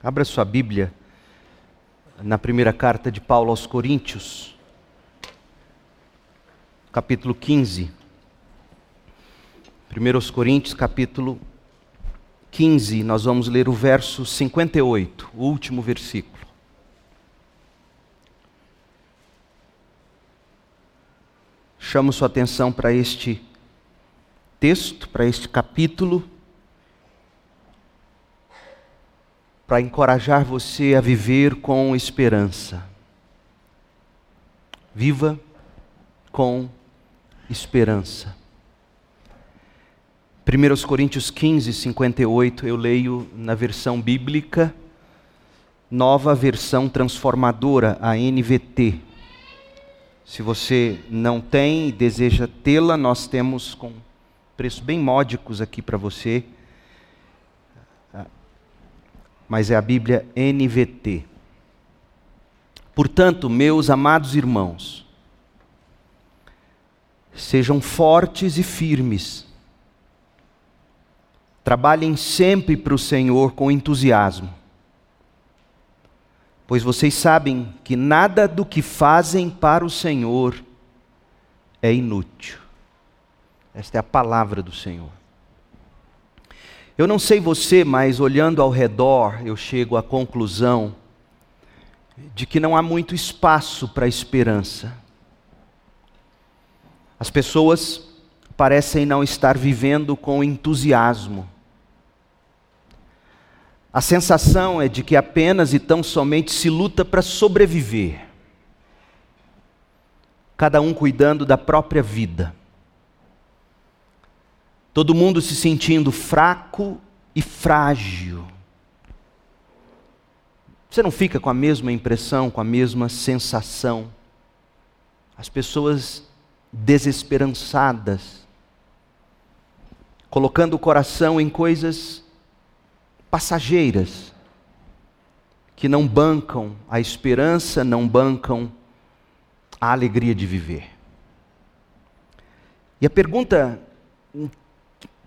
Abra sua Bíblia na primeira carta de Paulo aos Coríntios, capítulo 15. 1 Coríntios, capítulo 15, nós vamos ler o verso 58, o último versículo. Chamo sua atenção para este texto, para este capítulo para encorajar você a viver com esperança. Viva com esperança. 1 Coríntios 15, 58, eu leio na versão bíblica, nova versão transformadora, a NVT. Se você não tem e deseja tê-la, nós temos com preços bem módicos aqui para você mas é a Bíblia NVT. Portanto, meus amados irmãos, sejam fortes e firmes. Trabalhem sempre para o Senhor com entusiasmo, pois vocês sabem que nada do que fazem para o Senhor é inútil. Esta é a palavra do Senhor. Eu não sei você, mas olhando ao redor, eu chego à conclusão de que não há muito espaço para esperança. As pessoas parecem não estar vivendo com entusiasmo. A sensação é de que apenas e tão somente se luta para sobreviver, cada um cuidando da própria vida todo mundo se sentindo fraco e frágil. Você não fica com a mesma impressão, com a mesma sensação? As pessoas desesperançadas, colocando o coração em coisas passageiras, que não bancam a esperança, não bancam a alegria de viver. E a pergunta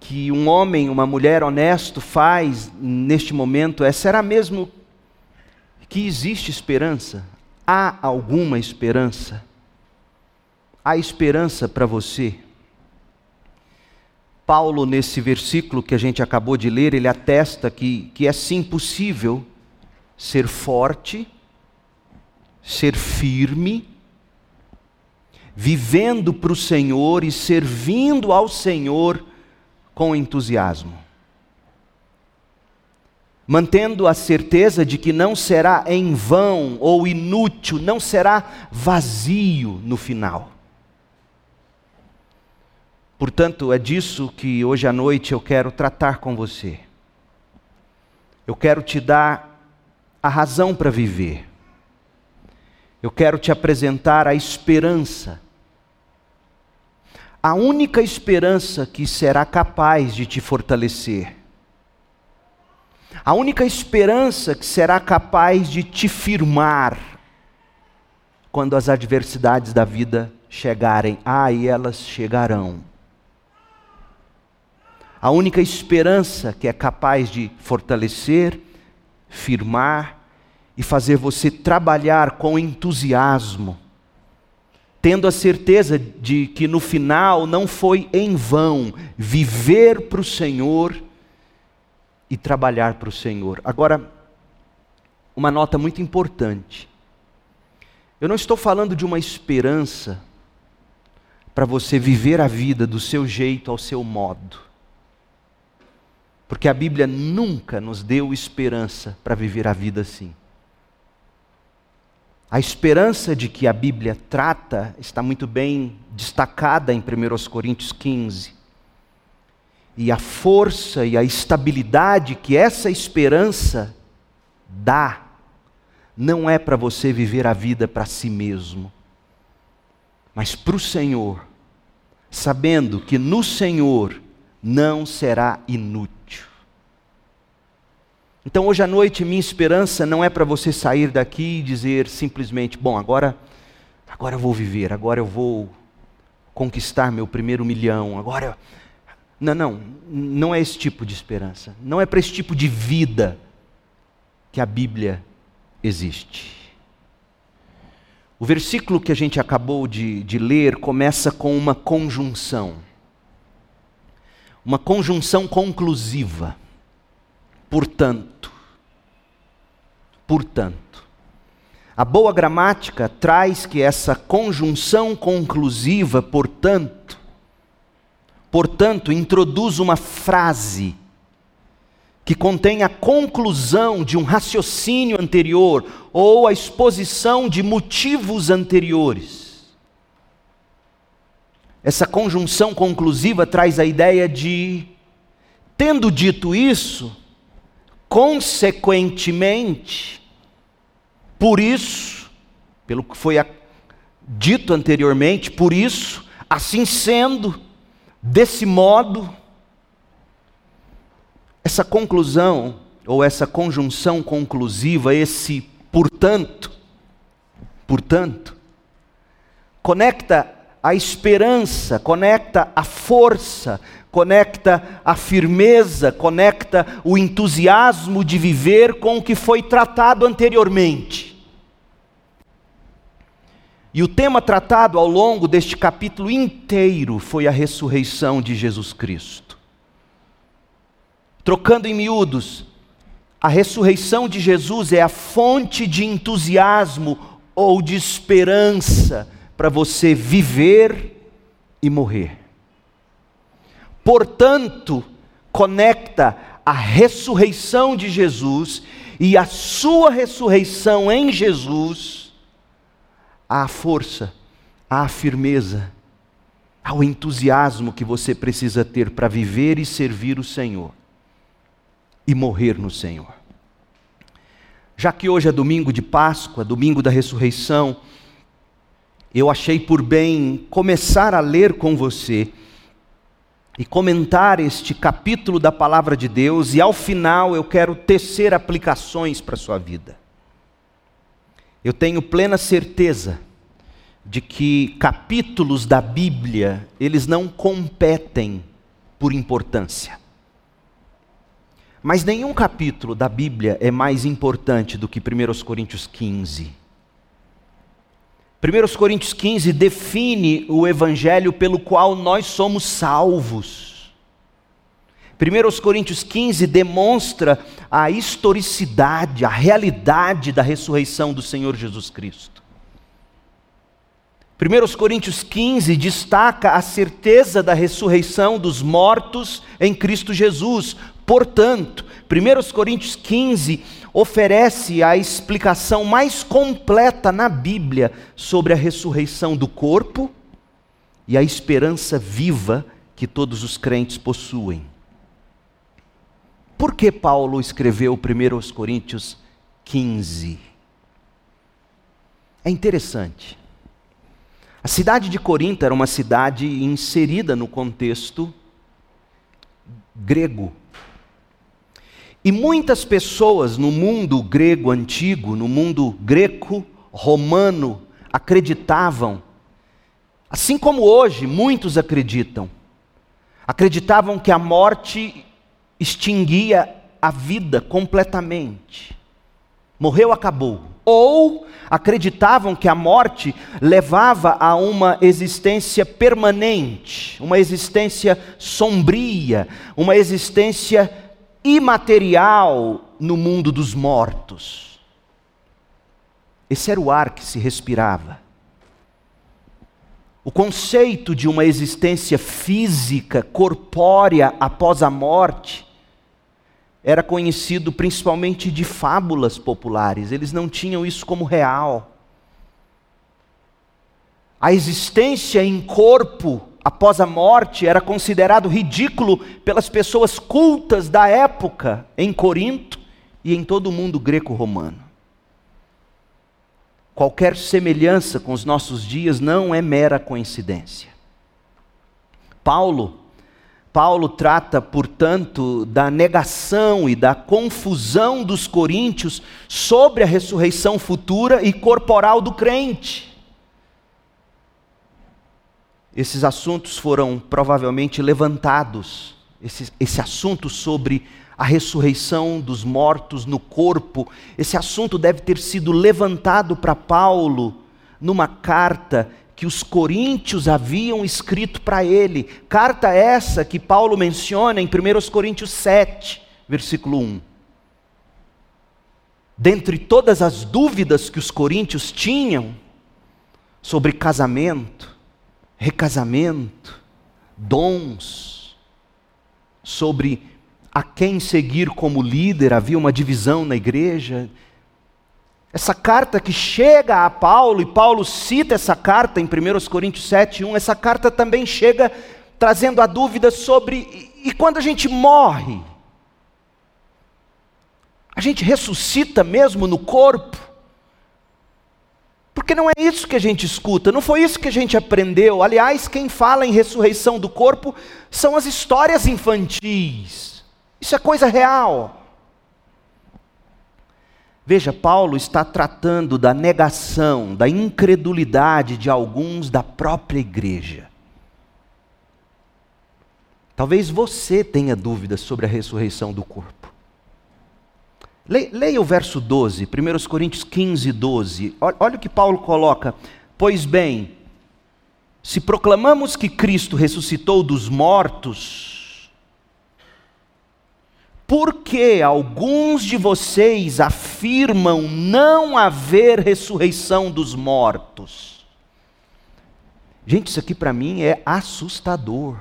que um homem, uma mulher honesto faz neste momento é: será mesmo que existe esperança? Há alguma esperança? Há esperança para você? Paulo, nesse versículo que a gente acabou de ler, ele atesta que, que é sim possível ser forte, ser firme, vivendo para o Senhor e servindo ao Senhor com entusiasmo, mantendo a certeza de que não será em vão ou inútil, não será vazio no final. Portanto, é disso que hoje à noite eu quero tratar com você. Eu quero te dar a razão para viver. Eu quero te apresentar a esperança a única esperança que será capaz de te fortalecer, a única esperança que será capaz de te firmar quando as adversidades da vida chegarem, ah, e elas chegarão. A única esperança que é capaz de fortalecer, firmar e fazer você trabalhar com entusiasmo tendo a certeza de que no final não foi em vão viver para o Senhor e trabalhar para o Senhor. Agora, uma nota muito importante. Eu não estou falando de uma esperança para você viver a vida do seu jeito, ao seu modo. Porque a Bíblia nunca nos deu esperança para viver a vida assim. A esperança de que a Bíblia trata está muito bem destacada em 1 Coríntios 15. E a força e a estabilidade que essa esperança dá, não é para você viver a vida para si mesmo, mas para o Senhor, sabendo que no Senhor não será inútil. Então, hoje à noite, minha esperança não é para você sair daqui e dizer simplesmente: bom, agora, agora eu vou viver, agora eu vou conquistar meu primeiro milhão, agora. Não, não, não é esse tipo de esperança. Não é para esse tipo de vida que a Bíblia existe. O versículo que a gente acabou de, de ler começa com uma conjunção. Uma conjunção conclusiva. Portanto. Portanto. A boa gramática traz que essa conjunção conclusiva, portanto, portanto, introduz uma frase que contém a conclusão de um raciocínio anterior ou a exposição de motivos anteriores. Essa conjunção conclusiva traz a ideia de, tendo dito isso, consequentemente, por isso, pelo que foi dito anteriormente, por isso, assim sendo, desse modo, essa conclusão, ou essa conjunção conclusiva, esse portanto, portanto, conecta a esperança, conecta a força, conecta a firmeza, conecta o entusiasmo de viver com o que foi tratado anteriormente. E o tema tratado ao longo deste capítulo inteiro foi a ressurreição de Jesus Cristo. Trocando em miúdos, a ressurreição de Jesus é a fonte de entusiasmo ou de esperança para você viver e morrer. Portanto, conecta a ressurreição de Jesus e a sua ressurreição em Jesus à força, à firmeza, ao entusiasmo que você precisa ter para viver e servir o Senhor e morrer no Senhor. Já que hoje é domingo de Páscoa, domingo da ressurreição, eu achei por bem começar a ler com você e comentar este capítulo da palavra de Deus, e ao final eu quero tecer aplicações para a sua vida. Eu tenho plena certeza de que capítulos da Bíblia, eles não competem por importância. Mas nenhum capítulo da Bíblia é mais importante do que 1 Coríntios 15. 1 Coríntios 15 define o evangelho pelo qual nós somos salvos. 1 Coríntios 15 demonstra a historicidade, a realidade da ressurreição do Senhor Jesus Cristo. 1 Coríntios 15 destaca a certeza da ressurreição dos mortos em Cristo Jesus, Portanto, 1 Coríntios 15 oferece a explicação mais completa na Bíblia sobre a ressurreição do corpo e a esperança viva que todos os crentes possuem. Por que Paulo escreveu 1 Coríntios 15? É interessante. A cidade de Corinto era uma cidade inserida no contexto grego. E muitas pessoas no mundo grego antigo, no mundo greco-romano, acreditavam, assim como hoje muitos acreditam, acreditavam que a morte extinguia a vida completamente. Morreu, acabou. Ou acreditavam que a morte levava a uma existência permanente, uma existência sombria, uma existência imaterial no mundo dos mortos. Esse era o ar que se respirava. O conceito de uma existência física, corpórea após a morte, era conhecido principalmente de fábulas populares, eles não tinham isso como real. A existência em corpo após a morte era considerado ridículo pelas pessoas cultas da época em Corinto e em todo o mundo greco-romano. Qualquer semelhança com os nossos dias não é mera coincidência. Paulo, Paulo trata, portanto, da negação e da confusão dos coríntios sobre a ressurreição futura e corporal do crente. Esses assuntos foram provavelmente levantados, esse, esse assunto sobre a ressurreição dos mortos no corpo. Esse assunto deve ter sido levantado para Paulo numa carta que os coríntios haviam escrito para ele. Carta essa que Paulo menciona em 1 Coríntios 7, versículo 1. Dentre todas as dúvidas que os coríntios tinham sobre casamento, recasamento, dons, sobre a quem seguir como líder, havia uma divisão na igreja. Essa carta que chega a Paulo, e Paulo cita essa carta em 1 Coríntios 7, 1, essa carta também chega trazendo a dúvida sobre e quando a gente morre? A gente ressuscita mesmo no corpo? Porque não é isso que a gente escuta, não foi isso que a gente aprendeu. Aliás, quem fala em ressurreição do corpo são as histórias infantis. Isso é coisa real. Veja, Paulo está tratando da negação, da incredulidade de alguns da própria igreja. Talvez você tenha dúvidas sobre a ressurreição do corpo. Leia o verso 12, 1 Coríntios 15, 12. Olha o que Paulo coloca. Pois bem, se proclamamos que Cristo ressuscitou dos mortos, porque alguns de vocês afirmam não haver ressurreição dos mortos. Gente, isso aqui para mim é assustador.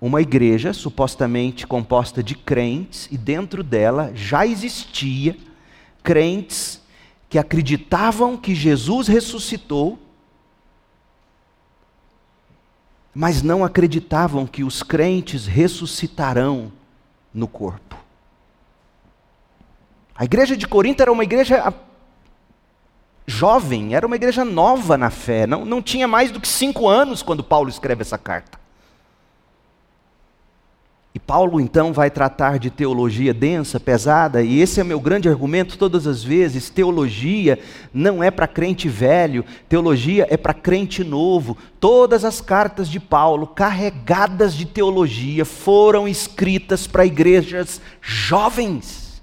Uma igreja supostamente composta de crentes, e dentro dela já existia crentes que acreditavam que Jesus ressuscitou, mas não acreditavam que os crentes ressuscitarão no corpo. A igreja de Corinto era uma igreja jovem, era uma igreja nova na fé, não, não tinha mais do que cinco anos quando Paulo escreve essa carta. E Paulo então vai tratar de teologia densa, pesada, e esse é meu grande argumento todas as vezes: teologia não é para crente velho, teologia é para crente novo. Todas as cartas de Paulo, carregadas de teologia, foram escritas para igrejas jovens.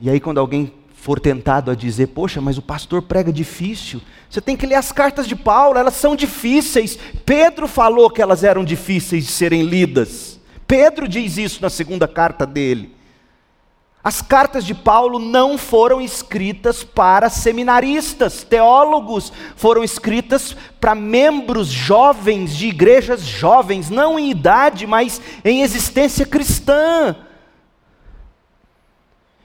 E aí, quando alguém for tentado a dizer, poxa, mas o pastor prega difícil, você tem que ler as cartas de Paulo, elas são difíceis. Pedro falou que elas eram difíceis de serem lidas. Pedro diz isso na segunda carta dele. As cartas de Paulo não foram escritas para seminaristas, teólogos, foram escritas para membros jovens de igrejas jovens, não em idade, mas em existência cristã.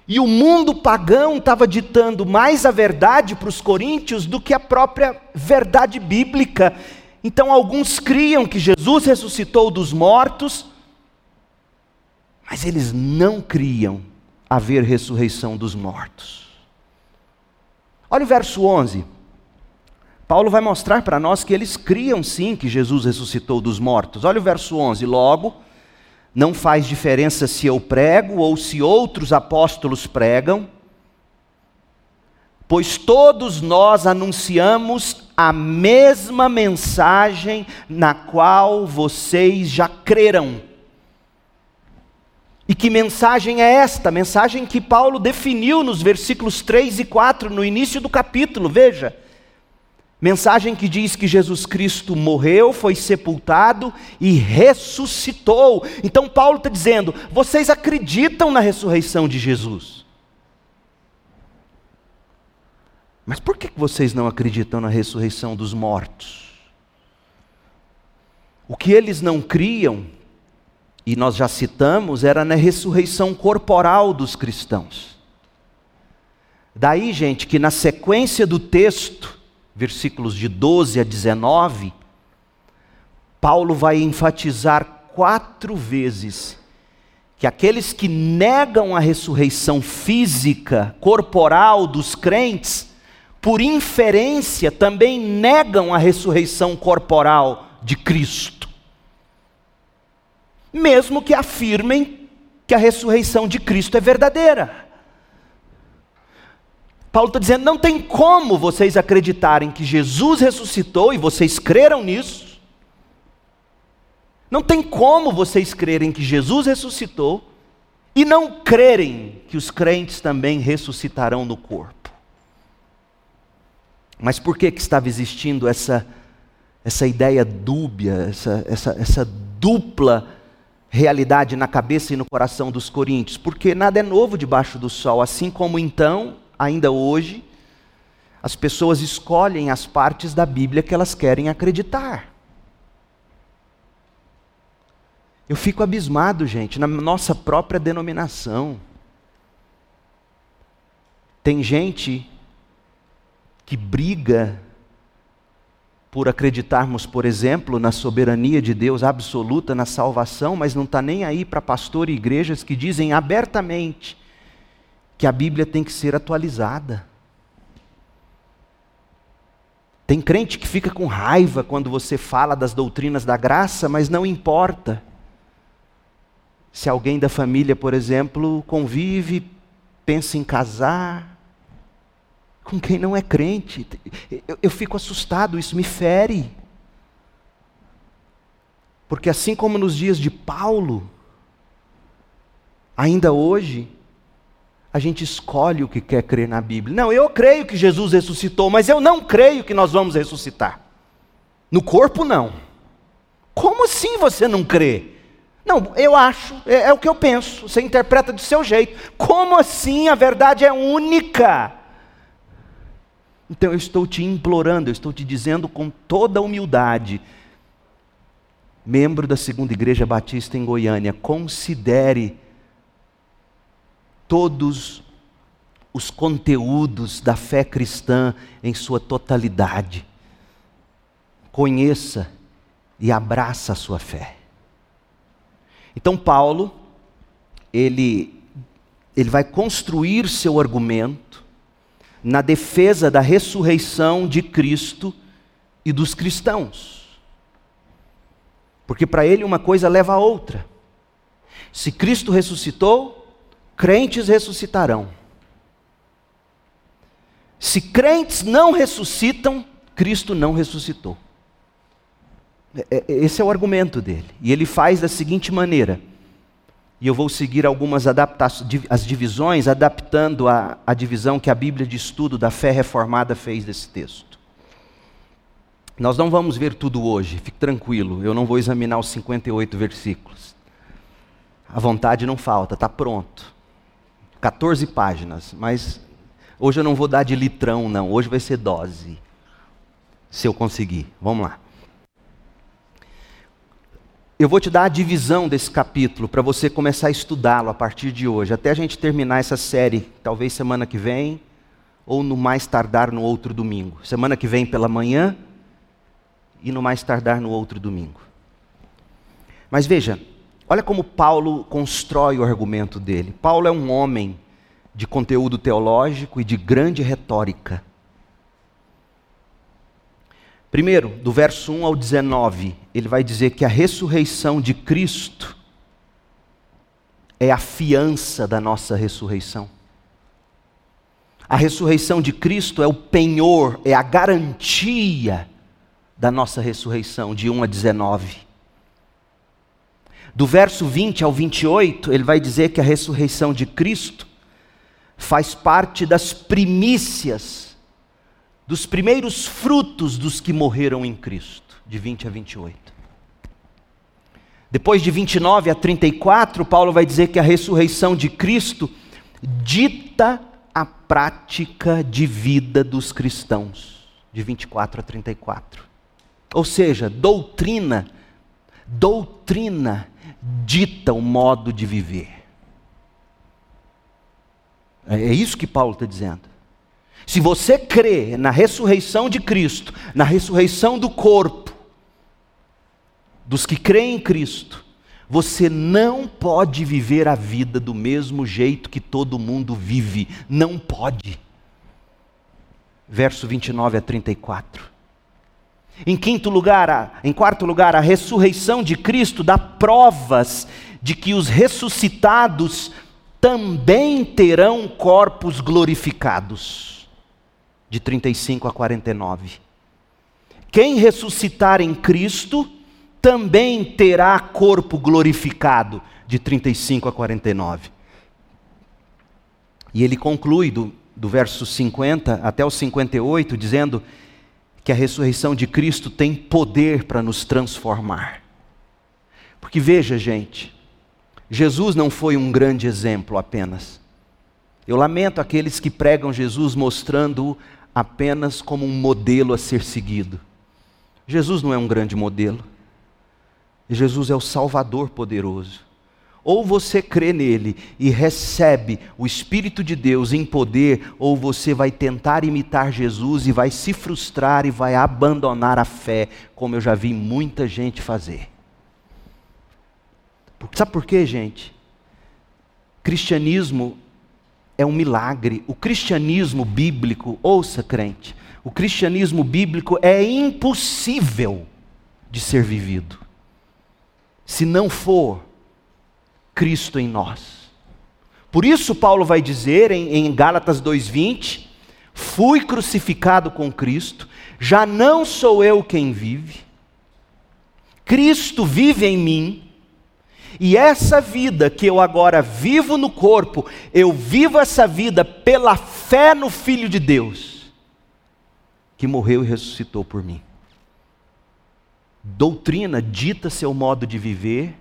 E o mundo pagão estava ditando mais a verdade para os coríntios do que a própria verdade bíblica. Então alguns criam que Jesus ressuscitou dos mortos, mas eles não criam haver ressurreição dos mortos. Olha o verso 11. Paulo vai mostrar para nós que eles criam sim que Jesus ressuscitou dos mortos. Olha o verso 11. Logo, não faz diferença se eu prego ou se outros apóstolos pregam, pois todos nós anunciamos a mesma mensagem na qual vocês já creram. E que mensagem é esta? Mensagem que Paulo definiu nos versículos 3 e 4, no início do capítulo, veja. Mensagem que diz que Jesus Cristo morreu, foi sepultado e ressuscitou. Então, Paulo está dizendo: vocês acreditam na ressurreição de Jesus. Mas por que vocês não acreditam na ressurreição dos mortos? O que eles não criam, e nós já citamos, era na ressurreição corporal dos cristãos. Daí, gente, que na sequência do texto, versículos de 12 a 19, Paulo vai enfatizar quatro vezes que aqueles que negam a ressurreição física, corporal dos crentes, por inferência também negam a ressurreição corporal de Cristo. Mesmo que afirmem que a ressurreição de Cristo é verdadeira. Paulo está dizendo: não tem como vocês acreditarem que Jesus ressuscitou e vocês creram nisso, Não tem como vocês crerem que Jesus ressuscitou e não crerem que os crentes também ressuscitarão no corpo. Mas por que, que estava existindo essa, essa ideia dúbia, essa, essa, essa dupla realidade na cabeça e no coração dos coríntios? Porque nada é novo debaixo do sol, assim como então, ainda hoje, as pessoas escolhem as partes da Bíblia que elas querem acreditar. Eu fico abismado, gente, na nossa própria denominação. Tem gente que briga por acreditarmos, por exemplo, na soberania de Deus absoluta, na salvação, mas não está nem aí para pastor e igrejas que dizem abertamente que a Bíblia tem que ser atualizada. Tem crente que fica com raiva quando você fala das doutrinas da graça, mas não importa. Se alguém da família, por exemplo, convive, pensa em casar, com quem não é crente, eu, eu fico assustado, isso me fere. Porque assim como nos dias de Paulo, ainda hoje, a gente escolhe o que quer crer na Bíblia. Não, eu creio que Jesus ressuscitou, mas eu não creio que nós vamos ressuscitar. No corpo, não. Como assim você não crê? Não, eu acho, é, é, o que eu penso, você interpreta do seu jeito. Como assim a verdade é única? Então eu estou te implorando, eu estou te dizendo com toda humildade, membro da Segunda Igreja Batista em Goiânia, considere todos os conteúdos da fé cristã em sua totalidade. Conheça e abraça a sua fé. Então Paulo, ele, ele vai construir seu argumento na defesa da ressurreição de Cristo e dos cristãos. Porque para ele uma coisa leva a outra. Se Cristo ressuscitou, crentes ressuscitarão. Se crentes não ressuscitam, Cristo não ressuscitou. É, é, esse é o argumento dele. E ele faz da seguinte maneira. E eu vou seguir algumas as divisões, adaptando a, a divisão que a Bíblia de Estudo da Fé Reformada fez desse texto. Nós não vamos ver tudo hoje, fique tranquilo, eu não vou examinar os 58 versículos. A vontade não falta, está pronto. 14 páginas, mas hoje eu não vou dar de litrão, não, hoje vai ser dose. Se eu conseguir. Vamos lá. Eu vou te dar a divisão desse capítulo para você começar a estudá-lo a partir de hoje, até a gente terminar essa série, talvez semana que vem, ou no mais tardar no outro domingo. Semana que vem pela manhã e no mais tardar no outro domingo. Mas veja, olha como Paulo constrói o argumento dele. Paulo é um homem de conteúdo teológico e de grande retórica. Primeiro, do verso 1 ao 19, ele vai dizer que a ressurreição de Cristo é a fiança da nossa ressurreição. A ressurreição de Cristo é o penhor, é a garantia da nossa ressurreição, de 1 a 19. Do verso 20 ao 28, ele vai dizer que a ressurreição de Cristo faz parte das primícias dos primeiros frutos dos que morreram em Cristo, de 20 a 28. Depois de 29 a 34, Paulo vai dizer que a ressurreição de Cristo dita a prática de vida dos cristãos, de 24 a 34. Ou seja, doutrina, doutrina dita o modo de viver. É isso que Paulo está dizendo. Se você crê na ressurreição de Cristo, na ressurreição do corpo, dos que creem em Cristo, você não pode viver a vida do mesmo jeito que todo mundo vive. Não pode. Verso 29 a 34. Em quinto lugar, em quarto lugar, a ressurreição de Cristo dá provas de que os ressuscitados também terão corpos glorificados de 35 a 49. Quem ressuscitar em Cristo também terá corpo glorificado, de 35 a 49. E ele conclui do, do verso 50 até o 58, dizendo que a ressurreição de Cristo tem poder para nos transformar. Porque veja, gente, Jesus não foi um grande exemplo apenas. Eu lamento aqueles que pregam Jesus mostrando-o apenas como um modelo a ser seguido. Jesus não é um grande modelo. Jesus é o Salvador poderoso. Ou você crê nele e recebe o Espírito de Deus em poder, ou você vai tentar imitar Jesus e vai se frustrar e vai abandonar a fé, como eu já vi muita gente fazer. Sabe por quê, gente? Cristianismo é um milagre. O cristianismo bíblico, ouça crente, o cristianismo bíblico é impossível de ser vivido. Se não for Cristo em nós. Por isso, Paulo vai dizer em, em Gálatas 2,20: Fui crucificado com Cristo, já não sou eu quem vive, Cristo vive em mim. E essa vida que eu agora vivo no corpo, eu vivo essa vida pela fé no Filho de Deus, que morreu e ressuscitou por mim. Doutrina dita seu modo de viver,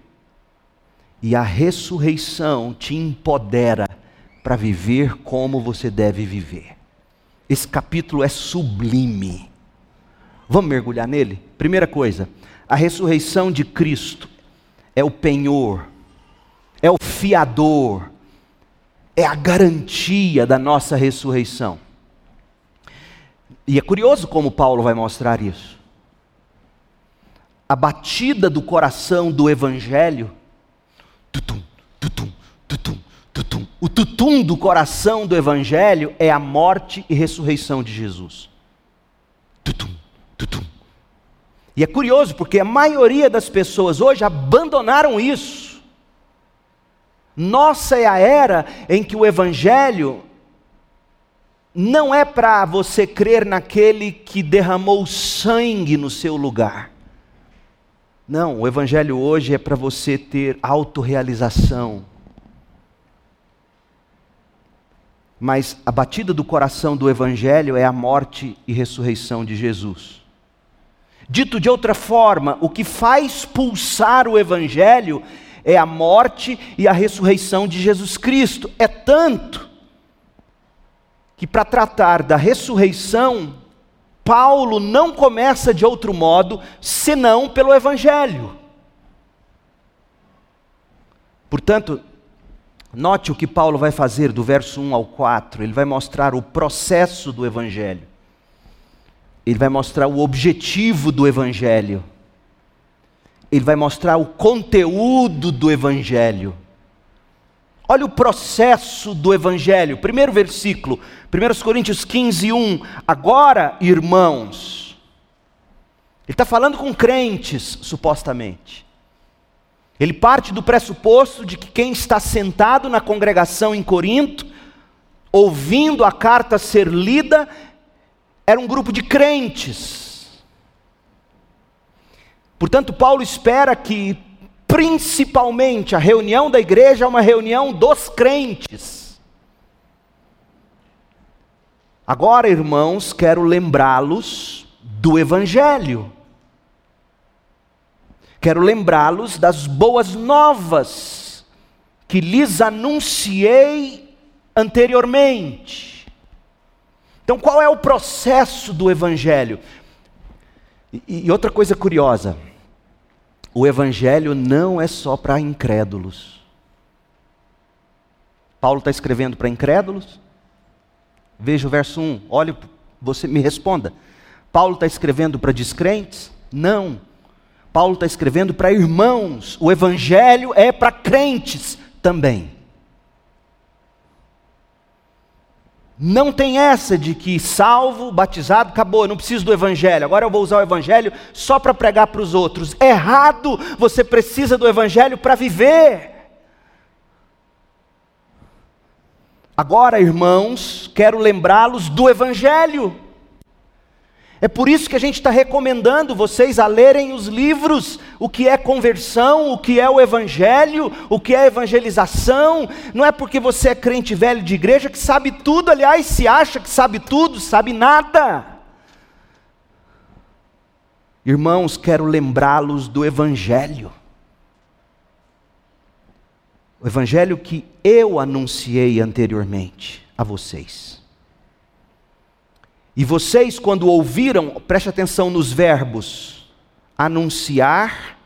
e a ressurreição te empodera para viver como você deve viver. Esse capítulo é sublime. Vamos mergulhar nele? Primeira coisa, a ressurreição de Cristo é o penhor, é o fiador, é a garantia da nossa ressurreição. E é curioso como Paulo vai mostrar isso. A batida do coração do Evangelho O tutum do coração do Evangelho é a morte e ressurreição de Jesus. Tutum, tutum. E é curioso porque a maioria das pessoas hoje abandonaram isso. Nossa é a era em que o Evangelho não é para você crer naquele que derramou sangue no seu lugar. Não, o Evangelho hoje é para você ter autorrealização. Mas a batida do coração do Evangelho é a morte e ressurreição de Jesus. Dito de outra forma, o que faz pulsar o Evangelho é a morte e a ressurreição de Jesus Cristo. É tanto que, para tratar da ressurreição, Paulo não começa de outro modo senão pelo Evangelho. Portanto, note o que Paulo vai fazer do verso 1 ao 4, ele vai mostrar o processo do Evangelho, ele vai mostrar o objetivo do Evangelho, ele vai mostrar o conteúdo do Evangelho. Olha o processo do Evangelho. Primeiro versículo, 1 Coríntios 15, 1. Agora, irmãos, ele está falando com crentes, supostamente. Ele parte do pressuposto de que quem está sentado na congregação em Corinto, ouvindo a carta ser lida, era um grupo de crentes. Portanto, Paulo espera que principalmente a reunião da igreja é uma reunião dos crentes. Agora, irmãos, quero lembrá-los do Evangelho. Quero lembrá-los das boas novas que lhes anunciei anteriormente. Então, qual é o processo do Evangelho? E, e outra coisa curiosa, o Evangelho não é só para incrédulos. Paulo está escrevendo para incrédulos? Veja o verso 1, olhe, você me responda. Paulo está escrevendo para descrentes? Não. Paulo está escrevendo para irmãos. O Evangelho é para crentes também. Não tem essa de que salvo, batizado, acabou, eu não preciso do evangelho. Agora eu vou usar o evangelho só para pregar para os outros. Errado, você precisa do evangelho para viver. Agora, irmãos, quero lembrá-los do evangelho. É por isso que a gente está recomendando vocês a lerem os livros, o que é conversão, o que é o evangelho, o que é evangelização. Não é porque você é crente velho de igreja que sabe tudo, aliás, se acha que sabe tudo, sabe nada. Irmãos, quero lembrá-los do evangelho. O evangelho que eu anunciei anteriormente a vocês. E vocês, quando ouviram, preste atenção nos verbos: anunciar,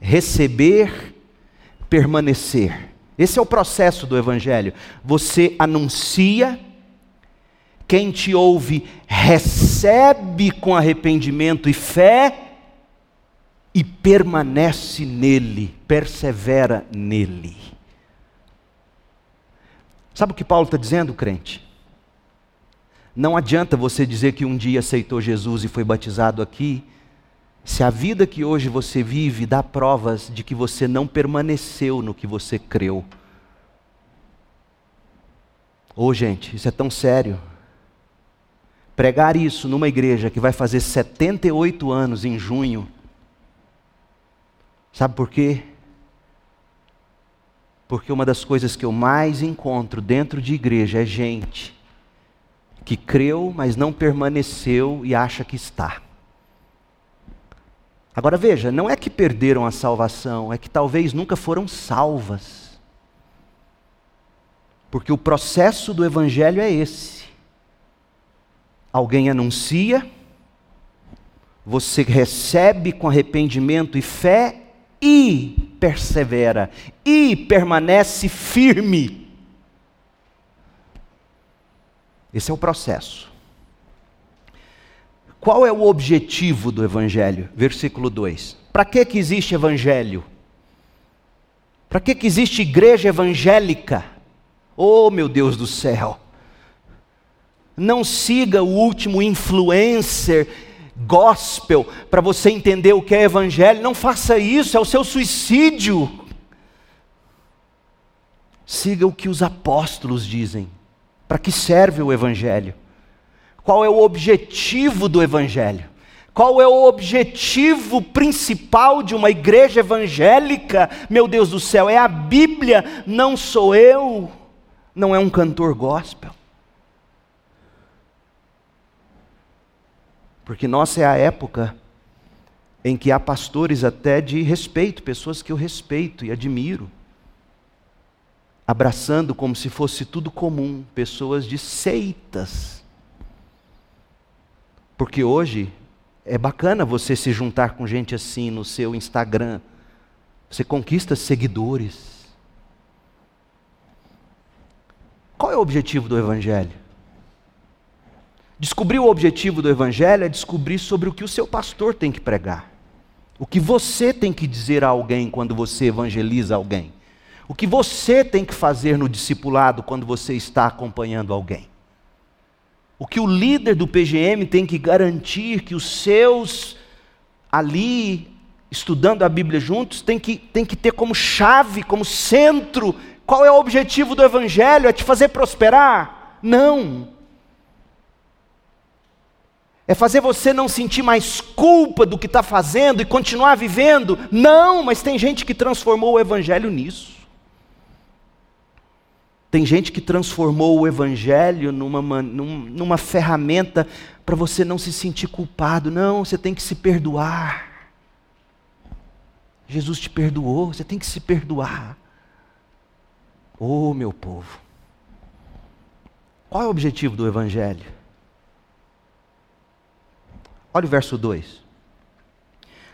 receber, permanecer. Esse é o processo do Evangelho. Você anuncia, quem te ouve recebe com arrependimento e fé, e permanece nele, persevera nele. Sabe o que Paulo está dizendo, crente? Não adianta você dizer que um dia aceitou Jesus e foi batizado aqui, se a vida que hoje você vive dá provas de que você não permaneceu no que você creu. Ô oh, gente, isso é tão sério. Pregar isso numa igreja que vai fazer 78 anos em junho. Sabe por quê? Porque uma das coisas que eu mais encontro dentro de igreja é gente que creu, mas não permaneceu e acha que está. Agora veja, não é que perderam a salvação, é que talvez nunca foram salvas. Porque o processo do Evangelho é esse: alguém anuncia, você recebe com arrependimento e fé e persevera, e permanece firme. Esse é o processo. Qual é o objetivo do Evangelho? Versículo 2. Para que, que existe Evangelho? Para que, que existe igreja evangélica? Oh, meu Deus do céu! Não siga o último influencer gospel para você entender o que é evangelho. Não faça isso, é o seu suicídio. Siga o que os apóstolos dizem. Para que serve o Evangelho? Qual é o objetivo do Evangelho? Qual é o objetivo principal de uma igreja evangélica? Meu Deus do céu, é a Bíblia, não sou eu, não é um cantor gospel. Porque nossa é a época em que há pastores até de respeito, pessoas que eu respeito e admiro abraçando como se fosse tudo comum, pessoas de seitas. Porque hoje é bacana você se juntar com gente assim no seu Instagram. Você conquista seguidores. Qual é o objetivo do Evangelho? Descobrir o objetivo do Evangelho é descobrir sobre o que o seu pastor tem que pregar. O que você tem que dizer a alguém quando você evangeliza alguém. O que você tem que fazer no discipulado quando você está acompanhando alguém? O que o líder do PGM tem que garantir que os seus ali estudando a Bíblia juntos tem que, tem que ter como chave, como centro, qual é o objetivo do Evangelho? É te fazer prosperar? Não. É fazer você não sentir mais culpa do que está fazendo e continuar vivendo? Não, mas tem gente que transformou o Evangelho nisso. Tem gente que transformou o Evangelho numa, numa ferramenta para você não se sentir culpado. Não, você tem que se perdoar. Jesus te perdoou, você tem que se perdoar. Oh, meu povo. Qual é o objetivo do Evangelho? Olha o verso 2.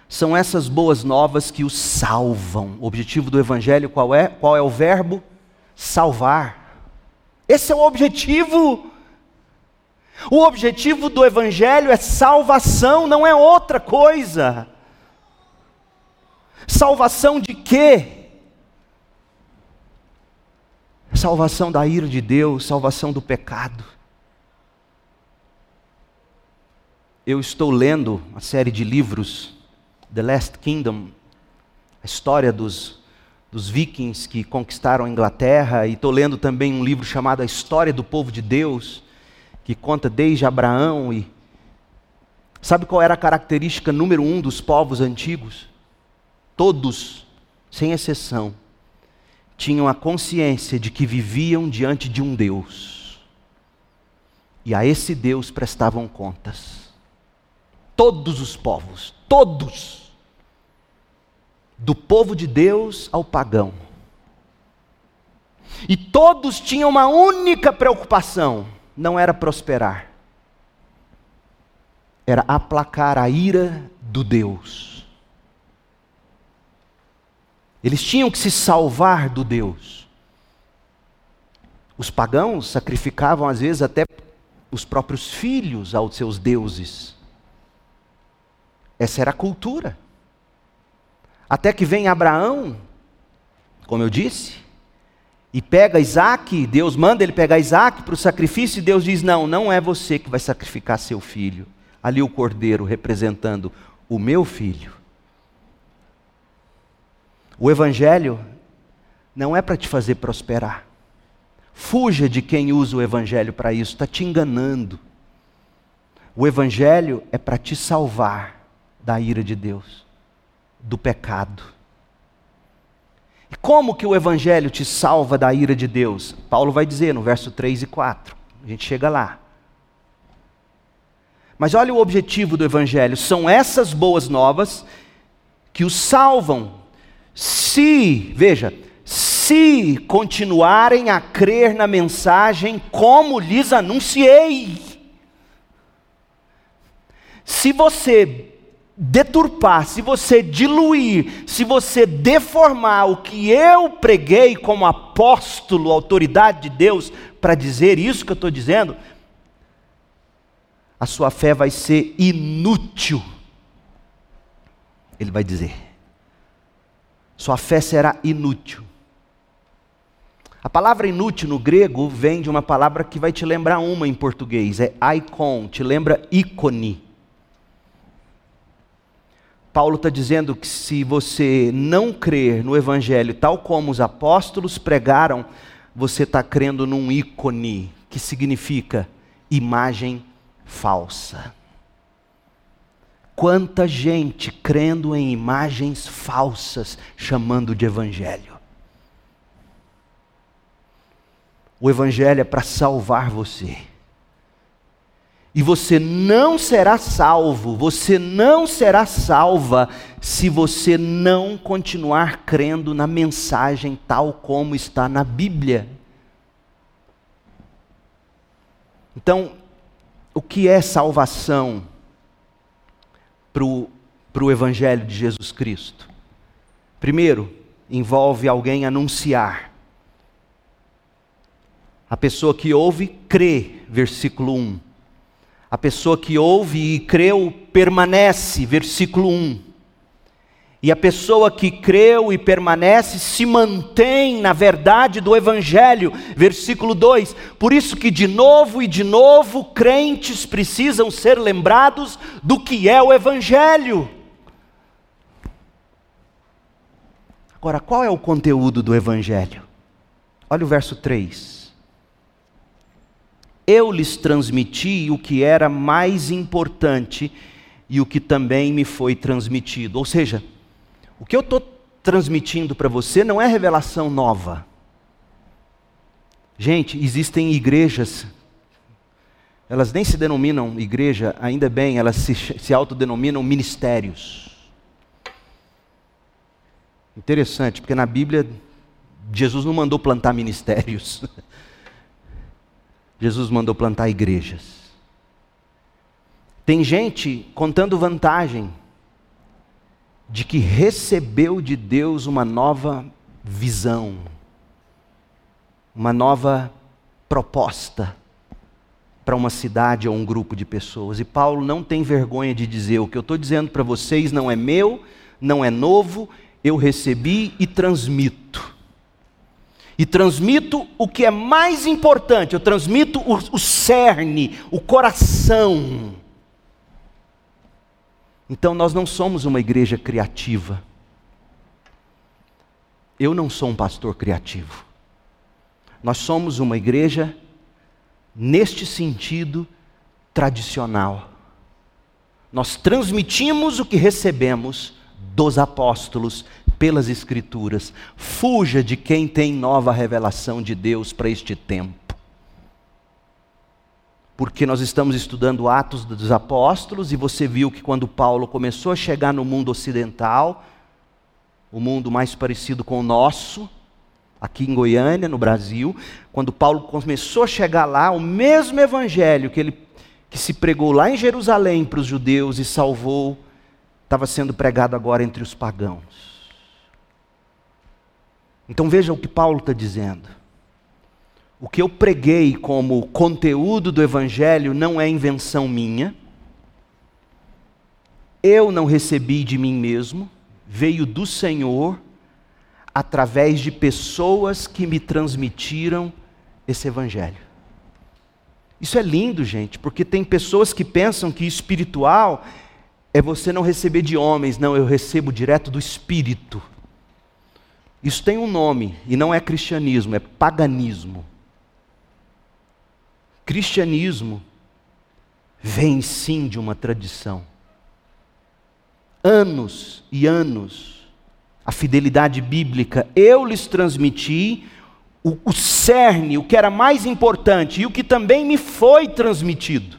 São essas boas novas que os salvam. O objetivo do Evangelho qual é? Qual é o verbo? Salvar. Esse é o objetivo. O objetivo do Evangelho é salvação, não é outra coisa. Salvação de quê? Salvação da ira de Deus, salvação do pecado. Eu estou lendo uma série de livros, The Last Kingdom, a história dos dos vikings que conquistaram a Inglaterra, e estou lendo também um livro chamado A História do Povo de Deus, que conta desde Abraão e, Sabe qual era a característica número um dos povos antigos? Todos, sem exceção, tinham a consciência de que viviam diante de um Deus. E a esse Deus prestavam contas. Todos os povos, todos. Do povo de Deus ao pagão. E todos tinham uma única preocupação: não era prosperar, era aplacar a ira do Deus. Eles tinham que se salvar do Deus. Os pagãos sacrificavam, às vezes, até os próprios filhos aos seus deuses. Essa era a cultura. Até que vem Abraão, como eu disse, e pega Isaac, Deus manda ele pegar Isaac para o sacrifício, e Deus diz: Não, não é você que vai sacrificar seu filho. Ali o cordeiro representando o meu filho. O Evangelho não é para te fazer prosperar. Fuja de quem usa o Evangelho para isso, está te enganando. O Evangelho é para te salvar da ira de Deus, do pecado. E como que o Evangelho te salva da ira de Deus? Paulo vai dizer no verso 3 e 4. A gente chega lá. Mas olha o objetivo do Evangelho: são essas boas novas que os salvam se, veja, se continuarem a crer na mensagem como lhes anunciei. Se você deturpar, se você diluir, se você deformar o que eu preguei como apóstolo, autoridade de Deus, para dizer isso que eu estou dizendo, a sua fé vai ser inútil. Ele vai dizer sua fé será inútil. A palavra inútil no grego vem de uma palavra que vai te lembrar uma em português, é icon, te lembra ícone. Paulo está dizendo que se você não crer no Evangelho tal como os apóstolos pregaram, você está crendo num ícone, que significa imagem falsa. Quanta gente crendo em imagens falsas, chamando de Evangelho. O Evangelho é para salvar você. E você não será salvo, você não será salva se você não continuar crendo na mensagem tal como está na Bíblia. Então, o que é salvação? para o Evangelho de Jesus Cristo? Primeiro, envolve alguém anunciar. A pessoa que ouve, crê, versículo 1. A pessoa que ouve e creu, permanece, versículo 1. E a pessoa que creu e permanece se mantém na verdade do Evangelho. Versículo 2: Por isso que de novo e de novo crentes precisam ser lembrados do que é o Evangelho. Agora, qual é o conteúdo do Evangelho? Olha o verso 3. Eu lhes transmiti o que era mais importante e o que também me foi transmitido. Ou seja, o que eu estou transmitindo para você não é revelação nova. Gente, existem igrejas, elas nem se denominam igreja, ainda bem, elas se, se autodenominam ministérios. Interessante, porque na Bíblia, Jesus não mandou plantar ministérios, Jesus mandou plantar igrejas. Tem gente contando vantagem de que recebeu de Deus uma nova visão, uma nova proposta para uma cidade ou um grupo de pessoas. E Paulo não tem vergonha de dizer: o que eu estou dizendo para vocês não é meu, não é novo, eu recebi e transmito. E transmito o que é mais importante, eu transmito o, o cerne, o coração então nós não somos uma igreja criativa. Eu não sou um pastor criativo. Nós somos uma igreja, neste sentido, tradicional. Nós transmitimos o que recebemos dos apóstolos pelas Escrituras. Fuja de quem tem nova revelação de Deus para este tempo. Porque nós estamos estudando Atos dos Apóstolos e você viu que quando Paulo começou a chegar no mundo ocidental, o mundo mais parecido com o nosso, aqui em Goiânia, no Brasil, quando Paulo começou a chegar lá, o mesmo evangelho que ele que se pregou lá em Jerusalém para os judeus e salvou, estava sendo pregado agora entre os pagãos. Então veja o que Paulo está dizendo. O que eu preguei como conteúdo do Evangelho não é invenção minha, eu não recebi de mim mesmo, veio do Senhor através de pessoas que me transmitiram esse evangelho. Isso é lindo, gente, porque tem pessoas que pensam que espiritual é você não receber de homens, não, eu recebo direto do espírito. Isso tem um nome e não é cristianismo, é paganismo. Cristianismo vem sim de uma tradição. Anos e anos a fidelidade bíblica, eu lhes transmiti o, o cerne, o que era mais importante e o que também me foi transmitido.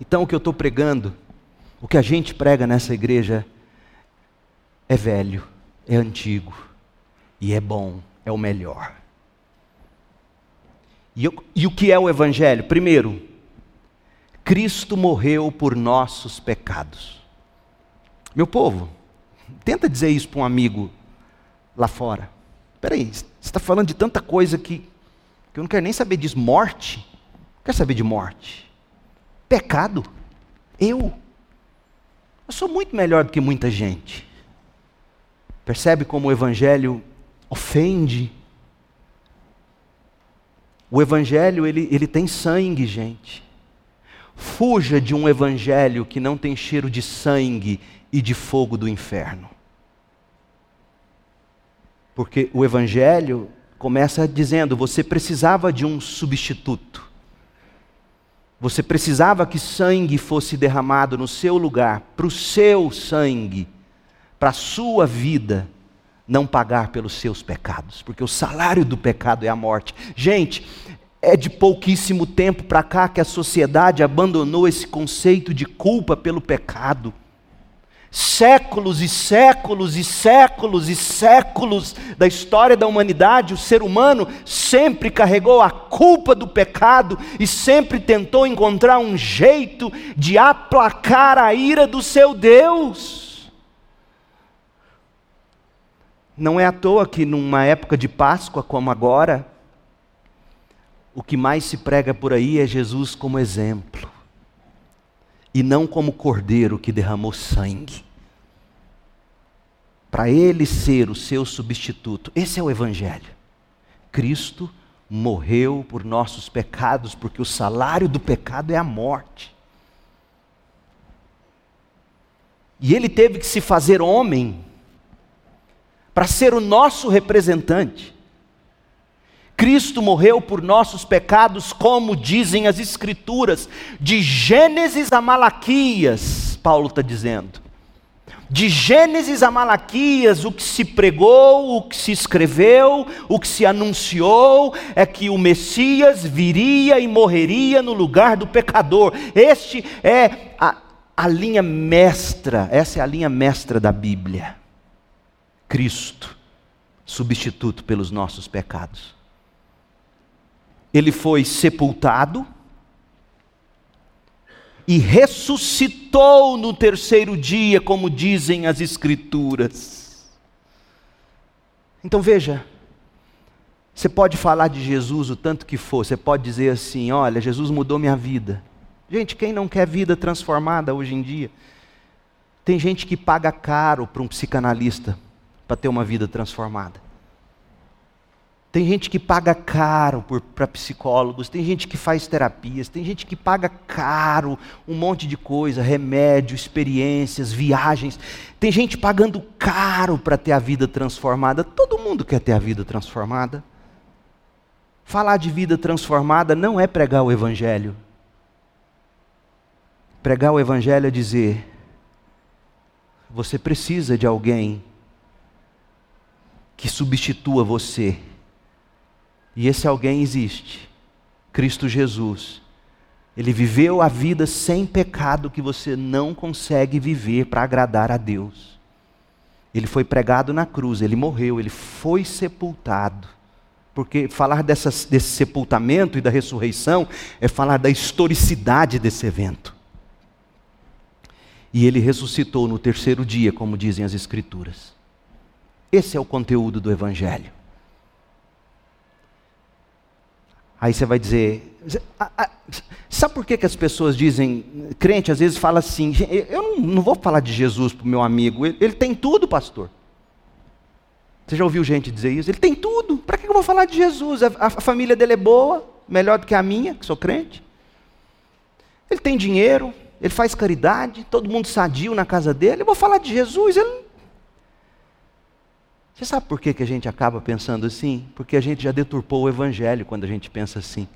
Então, o que eu estou pregando, o que a gente prega nessa igreja, é velho, é antigo e é bom, é o melhor. E, e, o que é o Evangelho? Primeiro, Cristo morreu por nossos pecados. Meu povo, Tenta dizer isso para um amigo lá fora. Espera aí, você está falando de tanta coisa que, que eu não quero nem saber disso. Morte? Não quero saber de morte. Pecado? Eu? Eu sou muito melhor do que muita gente. Percebe como o Evangelho ofende? O Evangelho, ele, ele tem sangue, gente. Fuja de um Evangelho que não tem cheiro de sangue e de fogo do inferno. Porque o Evangelho começa dizendo: você precisava de um substituto. Você precisava que sangue fosse derramado no seu lugar, para o seu sangue, para a sua vida não pagar pelos seus pecados, porque o salário do pecado é a morte. Gente, é de pouquíssimo tempo para cá que a sociedade abandonou esse conceito de culpa pelo pecado séculos e séculos e séculos e séculos da história da humanidade, o ser humano sempre carregou a culpa do pecado e sempre tentou encontrar um jeito de aplacar a ira do seu Deus. Não é à toa que numa época de Páscoa como agora, o que mais se prega por aí é Jesus como exemplo e não como cordeiro que derramou sangue. Para ele ser o seu substituto. Esse é o Evangelho. Cristo morreu por nossos pecados, porque o salário do pecado é a morte. E ele teve que se fazer homem para ser o nosso representante. Cristo morreu por nossos pecados, como dizem as Escrituras, de Gênesis a Malaquias, Paulo está dizendo. De Gênesis a Malaquias, o que se pregou, o que se escreveu, o que se anunciou, é que o Messias viria e morreria no lugar do pecador. Este é a, a linha mestra, essa é a linha mestra da Bíblia. Cristo, substituto pelos nossos pecados ele foi sepultado e ressuscitou no terceiro dia, como dizem as Escrituras. Então veja, você pode falar de Jesus o tanto que for, você pode dizer assim: olha, Jesus mudou minha vida. Gente, quem não quer vida transformada hoje em dia? Tem gente que paga caro para um psicanalista para ter uma vida transformada. Tem gente que paga caro para psicólogos, tem gente que faz terapias, tem gente que paga caro um monte de coisa, remédio, experiências, viagens. Tem gente pagando caro para ter a vida transformada. Todo mundo quer ter a vida transformada. Falar de vida transformada não é pregar o Evangelho. Pregar o Evangelho é dizer: você precisa de alguém que substitua você. E esse alguém existe. Cristo Jesus. Ele viveu a vida sem pecado que você não consegue viver para agradar a Deus. Ele foi pregado na cruz, ele morreu, ele foi sepultado. Porque falar dessa, desse sepultamento e da ressurreição é falar da historicidade desse evento. E ele ressuscitou no terceiro dia, como dizem as Escrituras. Esse é o conteúdo do Evangelho. Aí você vai dizer, sabe por que, que as pessoas dizem, crente às vezes fala assim, eu não, vou falar de Jesus para o meu amigo, ele, tem tudo, pastor. Você já ouviu gente dizer isso? Ele tem tudo, para que eu vou falar de Jesus? A, a família dele é boa, melhor do que a minha, que sou crente. Ele tem dinheiro, ele faz caridade, todo mundo sadio na casa dele, eu vou falar de Jesus, ele você sabe por que, que a gente acaba pensando assim? Porque a gente já deturpou o evangelho quando a gente pensa assim.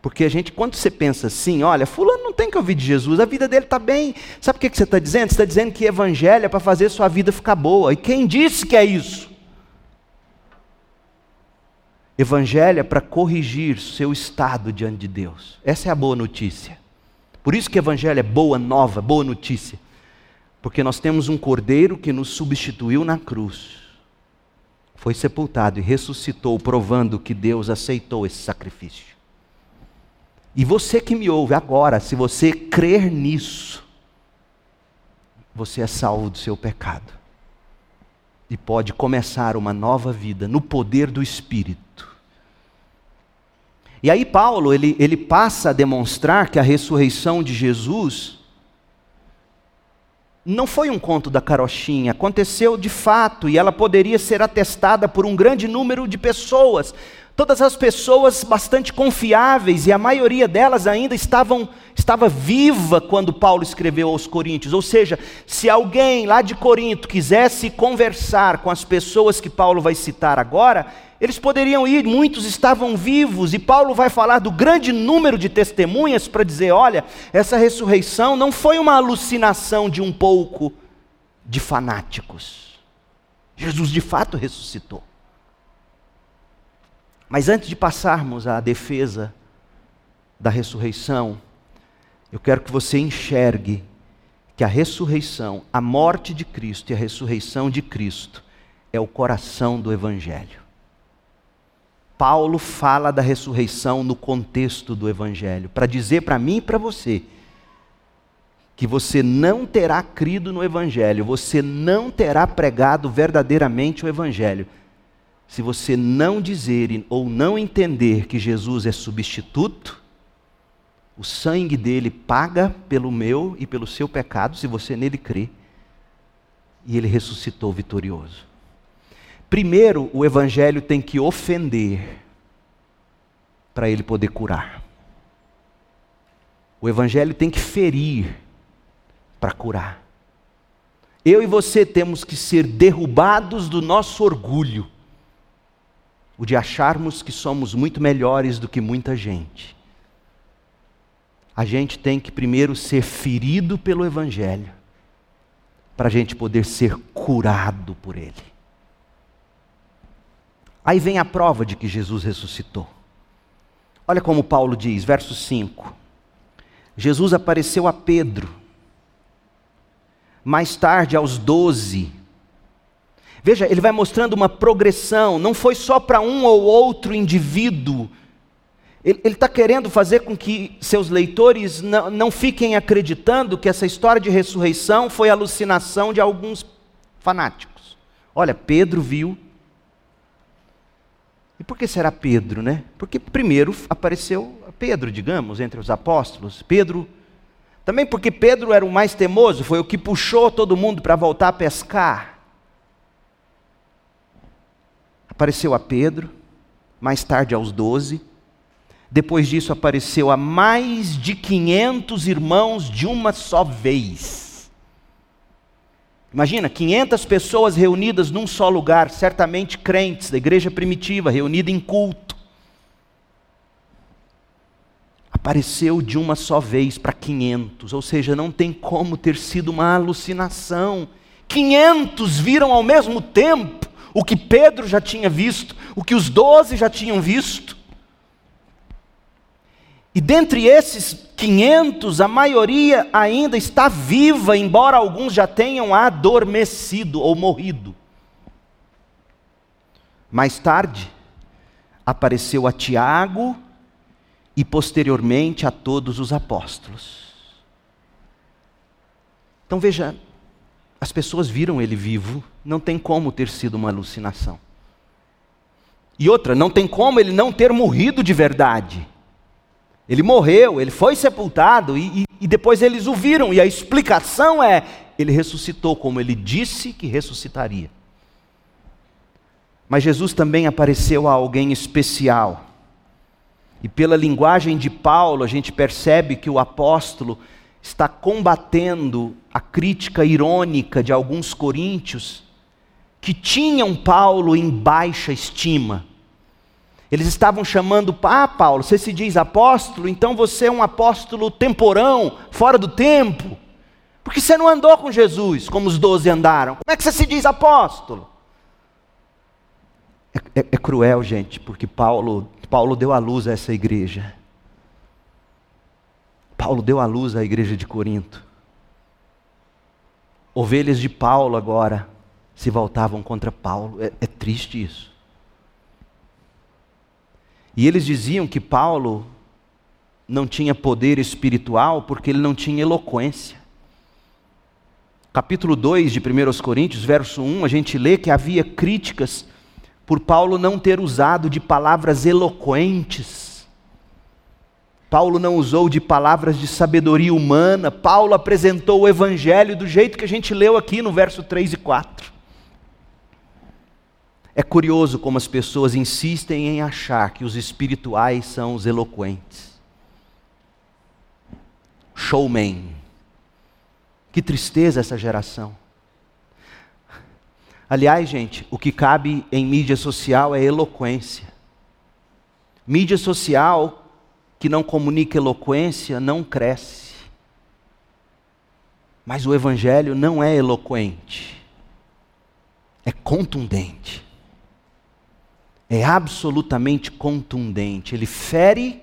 Porque a gente, quando você pensa assim, olha, fulano não tem que ouvir de Jesus, a vida dele está bem. Sabe o que, que você está dizendo? Você está dizendo que evangelho é para fazer sua vida ficar boa. E quem disse que é isso? Evangelho é para corrigir seu estado diante de Deus. Essa é a boa notícia. Por isso que evangelho é boa nova, boa notícia. Porque nós temos um cordeiro que nos substituiu na cruz foi sepultado e ressuscitou, provando que Deus aceitou esse sacrifício. E você que me ouve agora, se você crer nisso, você é salvo do seu pecado. E pode começar uma nova vida no poder do Espírito. E aí Paulo, ele, ele passa a demonstrar que a ressurreição de Jesus não foi um conto da carochinha, aconteceu de fato e ela poderia ser atestada por um grande número de pessoas. Todas as pessoas bastante confiáveis e a maioria delas ainda estavam estava viva quando Paulo escreveu aos Coríntios. Ou seja, se alguém lá de Corinto quisesse conversar com as pessoas que Paulo vai citar agora, eles poderiam ir, muitos estavam vivos, e Paulo vai falar do grande número de testemunhas para dizer: olha, essa ressurreição não foi uma alucinação de um pouco de fanáticos. Jesus de fato ressuscitou. Mas antes de passarmos à defesa da ressurreição, eu quero que você enxergue que a ressurreição, a morte de Cristo e a ressurreição de Cristo é o coração do Evangelho. Paulo fala da ressurreição no contexto do Evangelho, para dizer para mim e para você que você não terá crido no Evangelho, você não terá pregado verdadeiramente o Evangelho, se você não dizer ou não entender que Jesus é substituto, o sangue dele paga pelo meu e pelo seu pecado, se você nele crê, e ele ressuscitou vitorioso. Primeiro, o evangelho tem que ofender para ele poder curar. O evangelho tem que ferir para curar. Eu e você temos que ser derrubados do nosso orgulho, o de acharmos que somos muito melhores do que muita gente. A gente tem que primeiro ser ferido pelo Evangelho, para a gente poder ser curado por Ele. Aí vem a prova de que Jesus ressuscitou. Olha como Paulo diz, verso 5. Jesus apareceu a Pedro, mais tarde aos doze. Veja, ele vai mostrando uma progressão, não foi só para um ou outro indivíduo. Ele está querendo fazer com que seus leitores não, não fiquem acreditando que essa história de ressurreição foi alucinação de alguns fanáticos. Olha, Pedro viu, e por que será Pedro, né? Porque primeiro apareceu Pedro, digamos, entre os apóstolos. Pedro, também porque Pedro era o mais temoso, foi o que puxou todo mundo para voltar a pescar. Apareceu a Pedro, mais tarde aos doze. Depois disso apareceu a mais de 500 irmãos de uma só vez. Imagina, 500 pessoas reunidas num só lugar, certamente crentes da igreja primitiva, reunida em culto. apareceu de uma só vez para 500, ou seja, não tem como ter sido uma alucinação. 500 viram ao mesmo tempo o que Pedro já tinha visto, o que os doze já tinham visto. E dentre esses 500, a maioria ainda está viva, embora alguns já tenham adormecido ou morrido. Mais tarde, apareceu a Tiago e posteriormente a todos os apóstolos. Então veja, as pessoas viram ele vivo, não tem como ter sido uma alucinação. E outra, não tem como ele não ter morrido de verdade. Ele morreu, ele foi sepultado e, e, e, depois eles o viram, e a explicação é: ele ressuscitou como ele disse que ressuscitaria. Mas Jesus também apareceu a alguém especial. E pela linguagem de Paulo, a gente percebe que o apóstolo está combatendo a crítica irônica de alguns coríntios que tinham Paulo em baixa estima. Eles estavam chamando, ah, Paulo, você se diz apóstolo, então você é um apóstolo temporão, fora do tempo. Porque você não andou com Jesus como os doze andaram. Como é que você se diz apóstolo? É, é, é cruel, gente, porque Paulo, Paulo deu à luz a essa igreja. Paulo deu à luz à igreja de Corinto. Ovelhas de Paulo agora se voltavam contra Paulo. É, é triste isso. E eles diziam que Paulo não tinha poder espiritual porque ele não tinha eloquência. Capítulo 2 de 1 Coríntios, verso 1, a gente lê que havia críticas por Paulo não ter usado de palavras eloquentes. Paulo não usou de palavras de sabedoria humana. Paulo apresentou o evangelho do jeito que a gente leu aqui no verso 3 e 4. É curioso como as pessoas insistem em achar que os espirituais são os eloquentes. Showman. Que tristeza essa geração. Aliás, gente, o que cabe em mídia social é eloquência. Mídia social que não comunica eloquência não cresce. Mas o Evangelho não é eloquente, é contundente é absolutamente contundente. Ele fere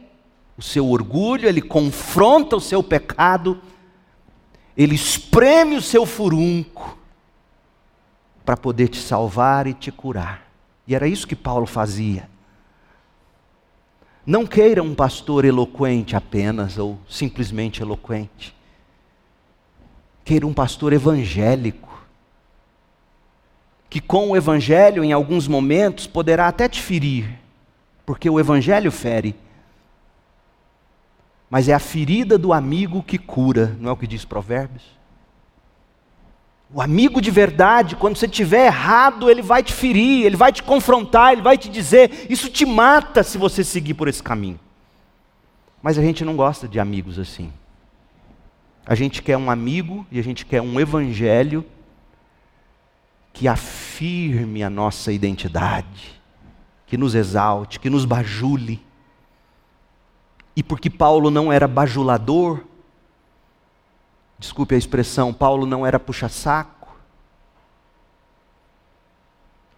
o seu orgulho, ele confronta o seu pecado, ele espreme o seu furunco para poder te salvar e te curar. E era isso que Paulo fazia. Não queira um pastor eloquente apenas ou simplesmente eloquente. Queira um pastor evangélico que com o Evangelho, em alguns momentos, poderá até te ferir, porque o Evangelho fere. Mas é a ferida do amigo que cura, não é o que diz Provérbios? O amigo de verdade, quando você estiver errado, ele vai te ferir, ele vai te confrontar, ele vai te dizer: Isso te mata se você seguir por esse caminho. Mas a gente não gosta de amigos assim. A gente quer um amigo e a gente quer um evangelho que afirme a nossa identidade, que nos exalte, que nos bajule. E porque Paulo não era bajulador, desculpe a expressão, Paulo não era puxa-saco.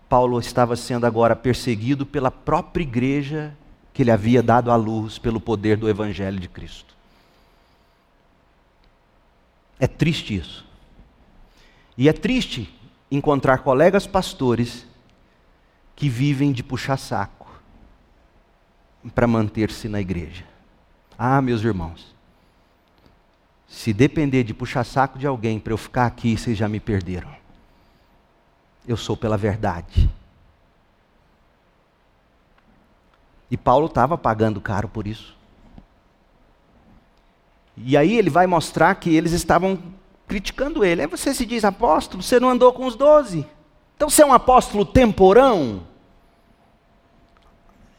Paulo estava sendo agora perseguido pela própria igreja que ele havia dado à luz pelo poder do Evangelho de Cristo. É triste isso. E é triste encontrar colegas pastores que vivem de puxar saco para manter-se na igreja. Ah, meus irmãos, se depender de puxar saco de alguém para eu ficar aqui, vocês já me perderam. Eu sou pela verdade. E Paulo estava pagando caro por isso. E aí ele vai mostrar que eles estavam criticando ele. Aí você se diz apóstolo, você não andou com os doze. Então você é um apóstolo temporão.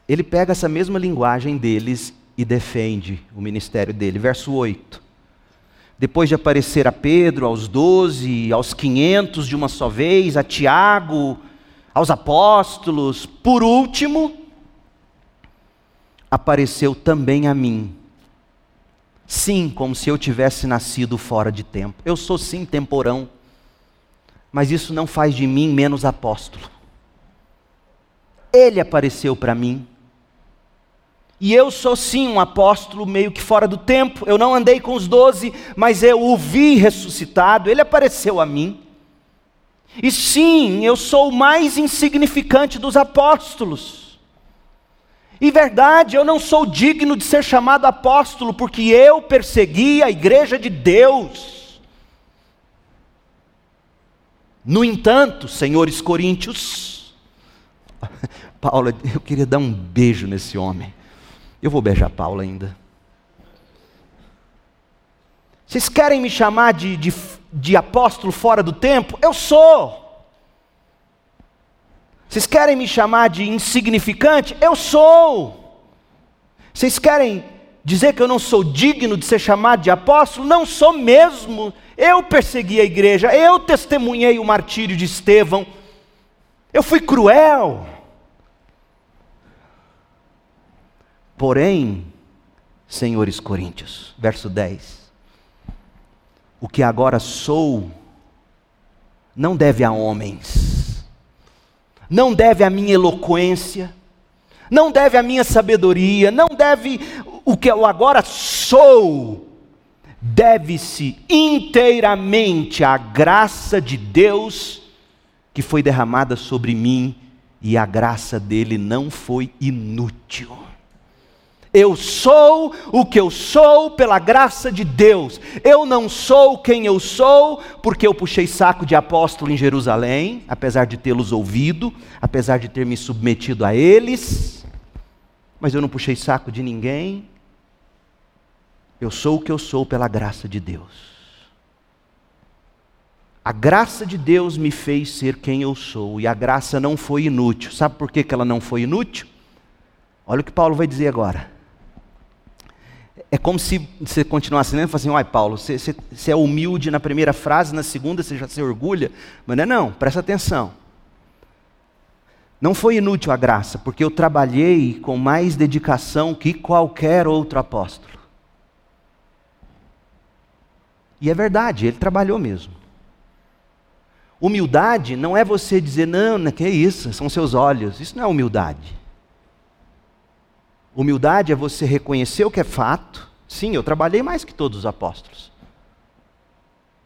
Ele pega essa mesma linguagem deles e defende o ministério dele. Verso 8. Depois de aparecer a Pedro, aos doze, aos quinhentos de uma só vez, a Tiago, aos apóstolos, por último, apareceu também a mim, Sim, como se eu tivesse nascido fora de tempo. Eu sou sim temporão, mas isso não faz de mim menos apóstolo. Ele apareceu para mim. E eu sou sim um apóstolo meio que fora do tempo. Eu não andei com os doze, mas eu o vi ressuscitado. Ele apareceu a mim. E sim, eu sou o mais insignificante dos apóstolos. E verdade, eu não sou digno de ser chamado apóstolo, porque eu persegui a igreja de Deus. No entanto, senhores coríntios, Paulo, eu queria dar um beijo nesse homem. Eu vou beijar Paulo ainda. Vocês querem me chamar de, de, de apóstolo fora do tempo? Eu sou. Vocês querem me chamar de insignificante? Eu sou. Vocês querem dizer que eu não sou digno de ser chamado de apóstolo? Não sou mesmo. Eu persegui a igreja, eu testemunhei o martírio de Estevão. Eu fui cruel. Porém, senhores coríntios, verso 10. O que agora sou não deve a homens não deve à minha eloquência, não deve à minha sabedoria, não deve o que eu agora sou, deve-se inteiramente à graça de Deus que foi derramada sobre mim e a graça dele não foi inútil. Eu sou o que eu sou pela graça de Deus. Eu não sou quem eu sou porque eu puxei saco de apóstolo em Jerusalém, apesar de tê-los ouvido, apesar de ter me submetido a eles. Mas eu não puxei saco de ninguém. Eu sou o que eu sou pela graça de Deus. A graça de Deus me fez ser quem eu sou, e a graça não foi inútil. Sabe por que ela não foi inútil? Olha o que Paulo vai dizer agora é como se você continuasse lendo e falasse assim, ai Paulo, você, você, você, é humilde na primeira frase, na segunda você já se orgulha. Mas não é não, presta atenção. Não foi inútil a graça, porque eu trabalhei com mais dedicação que qualquer outro apóstolo. E é verdade, ele trabalhou mesmo. Humildade não é você dizer, não, não que é isso, são seus olhos. Isso não é humildade. Humildade é você reconhecer o que é fato. Sim, eu trabalhei mais que todos os apóstolos.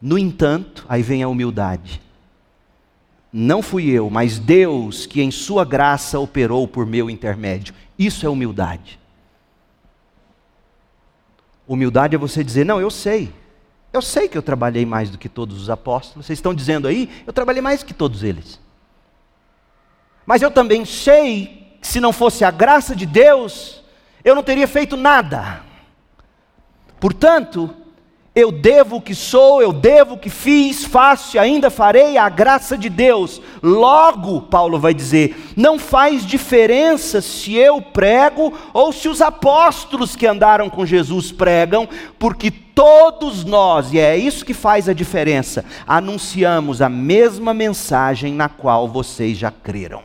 No entanto, aí vem a humildade. Não fui eu, mas Deus que em Sua graça operou por meu intermédio. Isso é humildade. Humildade é você dizer: Não, eu sei. Eu sei que eu trabalhei mais do que todos os apóstolos. Vocês estão dizendo aí, eu trabalhei mais que todos eles. Mas eu também sei que se não fosse a graça de Deus, eu não teria feito nada. Portanto, eu devo o que sou, eu devo o que fiz, faço e ainda farei a graça de Deus. Logo, Paulo vai dizer, não faz diferença se eu prego ou se os apóstolos que andaram com Jesus pregam, porque todos nós, e é isso que faz a diferença, anunciamos a mesma mensagem na qual vocês já creram.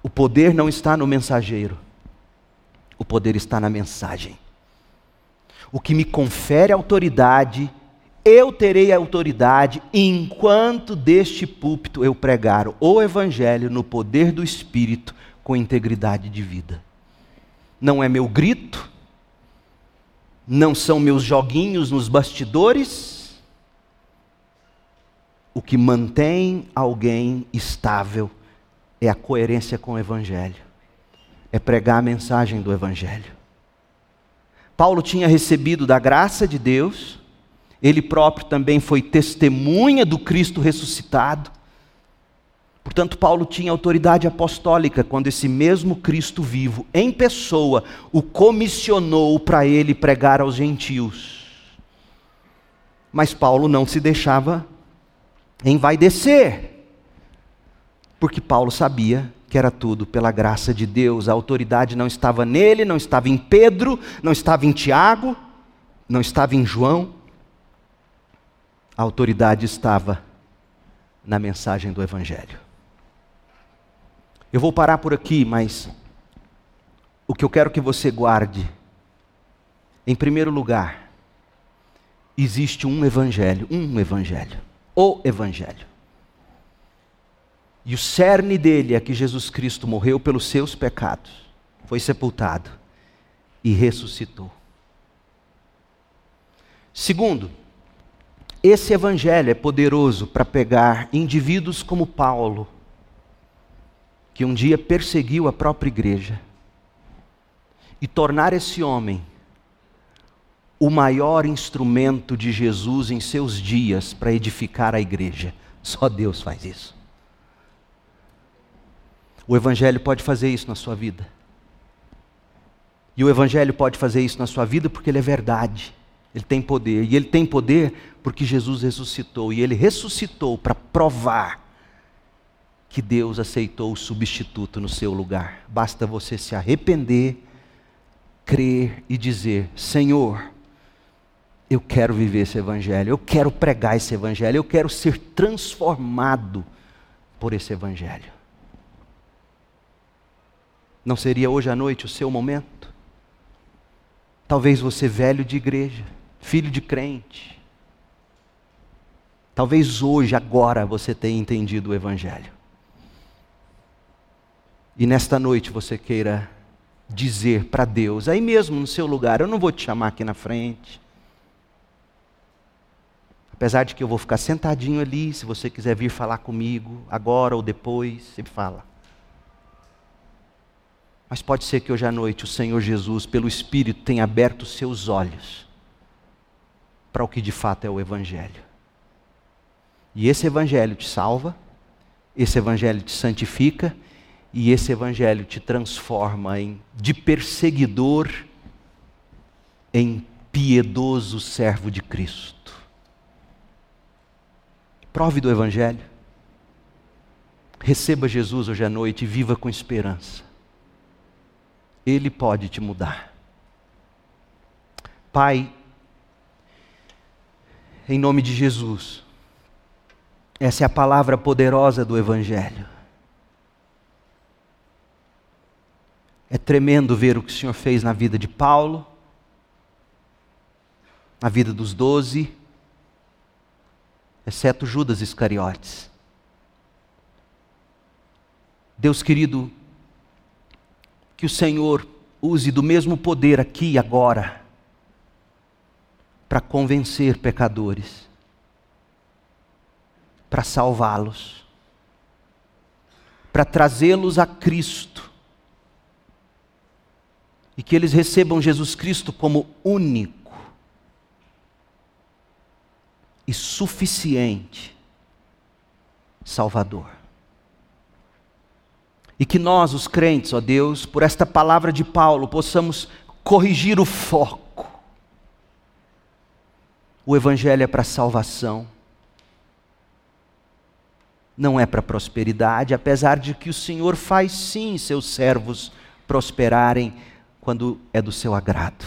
O poder não está no mensageiro, o poder está na mensagem. O que me confere autoridade, eu terei autoridade enquanto deste púlpito eu pregar o Evangelho no poder do Espírito com integridade de vida. Não é meu grito, não são meus joguinhos nos bastidores. O que mantém alguém estável é a coerência com o Evangelho é pregar a mensagem do Evangelho. Paulo tinha recebido da graça de Deus, ele próprio também foi testemunha do Cristo ressuscitado. Portanto, Paulo tinha autoridade apostólica quando esse mesmo Cristo vivo, em pessoa, o comissionou para ele pregar aos gentios. Mas Paulo não se deixava envaidecer, porque Paulo sabia que era tudo pela graça de Deus. A autoridade não estava nele, não estava em Pedro, não estava em Tiago, não estava em João. A autoridade estava na mensagem do Evangelho. Eu vou parar por aqui, mas o que eu quero que você guarde Em primeiro lugar, existe um evangelho, um evangelho, o evangelho. E o cerne dele é que Jesus Cristo morreu pelos seus pecados, foi sepultado e ressuscitou. Segundo, esse evangelho é poderoso para pegar indivíduos como Paulo, que um dia perseguiu a própria igreja, e tornar esse homem o maior instrumento de Jesus em seus dias para edificar a igreja. Só Deus faz isso. O Evangelho pode fazer isso na sua vida. E o Evangelho pode fazer isso na sua vida porque ele é verdade. Ele tem poder. E ele tem poder porque Jesus ressuscitou. E ele ressuscitou para provar que Deus aceitou o substituto no seu lugar. Basta você se arrepender, crer e dizer: Senhor, eu quero viver esse Evangelho, eu quero pregar esse Evangelho, eu quero ser transformado por esse Evangelho. Não seria hoje à noite o seu momento? Talvez você, velho de igreja, filho de crente, talvez hoje, agora, você tenha entendido o Evangelho. E nesta noite você queira dizer para Deus, aí mesmo no seu lugar, eu não vou te chamar aqui na frente. Apesar de que eu vou ficar sentadinho ali, se você quiser vir falar comigo, agora ou depois, você fala. Mas pode ser que hoje à noite o Senhor Jesus, pelo Espírito, tenha aberto seus olhos para o que de fato é o Evangelho. E esse Evangelho te salva, esse Evangelho te santifica, e esse Evangelho te transforma em, de perseguidor em piedoso servo de Cristo. Prove do Evangelho. Receba Jesus hoje à noite e viva com esperança. Ele pode te mudar. Pai, em nome de Jesus, essa é a palavra poderosa do Evangelho. É tremendo ver o que o Senhor fez na vida de Paulo, na vida dos doze, exceto Judas Iscariotes. Deus querido, que o Senhor use do mesmo poder aqui e agora para convencer pecadores, para salvá-los, para trazê-los a Cristo e que eles recebam Jesus Cristo como único e suficiente Salvador. E que nós, os crentes, ó Deus, por esta palavra de Paulo, possamos corrigir o foco. O Evangelho é para salvação, não é para prosperidade, apesar de que o Senhor faz sim seus servos prosperarem quando é do seu agrado.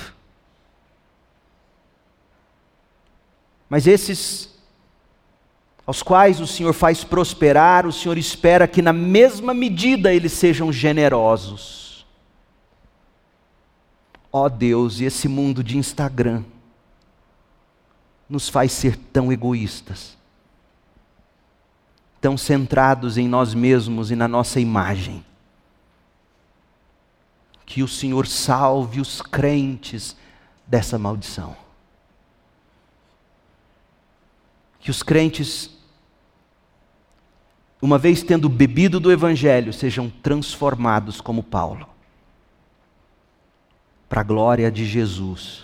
Mas esses aos quais o Senhor faz prosperar, o Senhor espera que na mesma medida eles sejam generosos. Ó oh Deus, e esse mundo de Instagram nos faz ser tão egoístas, tão centrados em nós mesmos e na nossa imagem. Que o Senhor salve os crentes dessa maldição. Que os crentes uma vez tendo bebido do Evangelho, sejam transformados como Paulo, para a glória de Jesus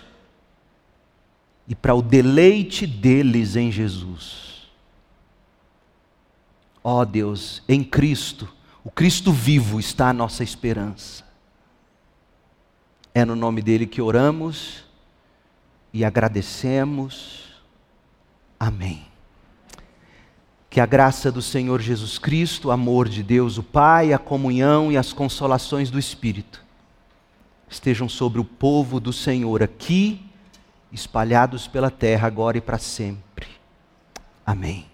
e para o deleite deles em Jesus. Ó oh Deus, em Cristo, o Cristo vivo está a nossa esperança. É no nome dele que oramos e agradecemos. Amém. Que a graça do Senhor Jesus Cristo, o amor de Deus, o Pai, a comunhão e as consolações do Espírito estejam sobre o povo do Senhor aqui, espalhados pela terra, agora e para sempre. Amém.